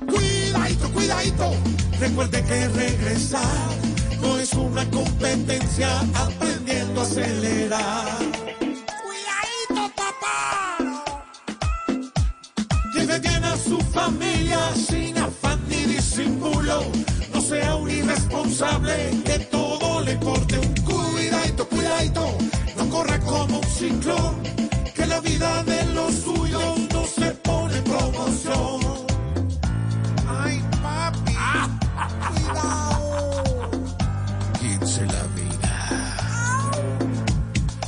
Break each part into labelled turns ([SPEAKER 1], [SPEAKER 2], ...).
[SPEAKER 1] Cuidadito, cuidadito. Recuerde que regresar no es una competencia aprendiendo a acelerar. Cuidadito, papá. Lleve bien a su familia sin afán ni disimulo. No sea un irresponsable que todo le corte un cuidadito, cuidadito. No corra como un ciclón. Que la vida de La vida.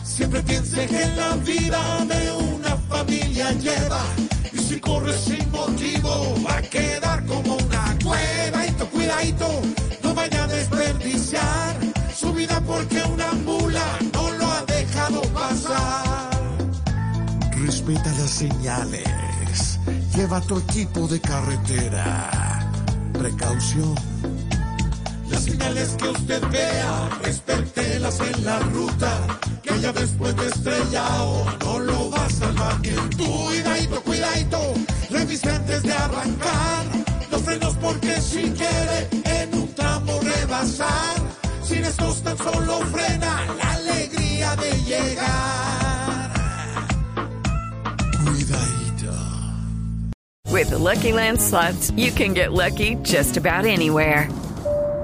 [SPEAKER 1] Siempre piense que la vida de una familia lleva. Y si corre sin motivo, va a quedar como una cuidadito, cuidadito. No vaya a desperdiciar su vida porque una mula no lo ha dejado pasar. Respeta las señales. Lleva tu equipo de carretera. Precaución. Señales que usted vea, respételas en la ruta. Que ya después de estrellado no lo va a salvar cuidadito, cuidadito. Revise antes de arrancar los frenos porque si quiere en un tramo rebasar. Sin estos tan solo frena la alegría de llegar. Cuidadito.
[SPEAKER 2] With the Lucky Land slots, you can get lucky just about anywhere.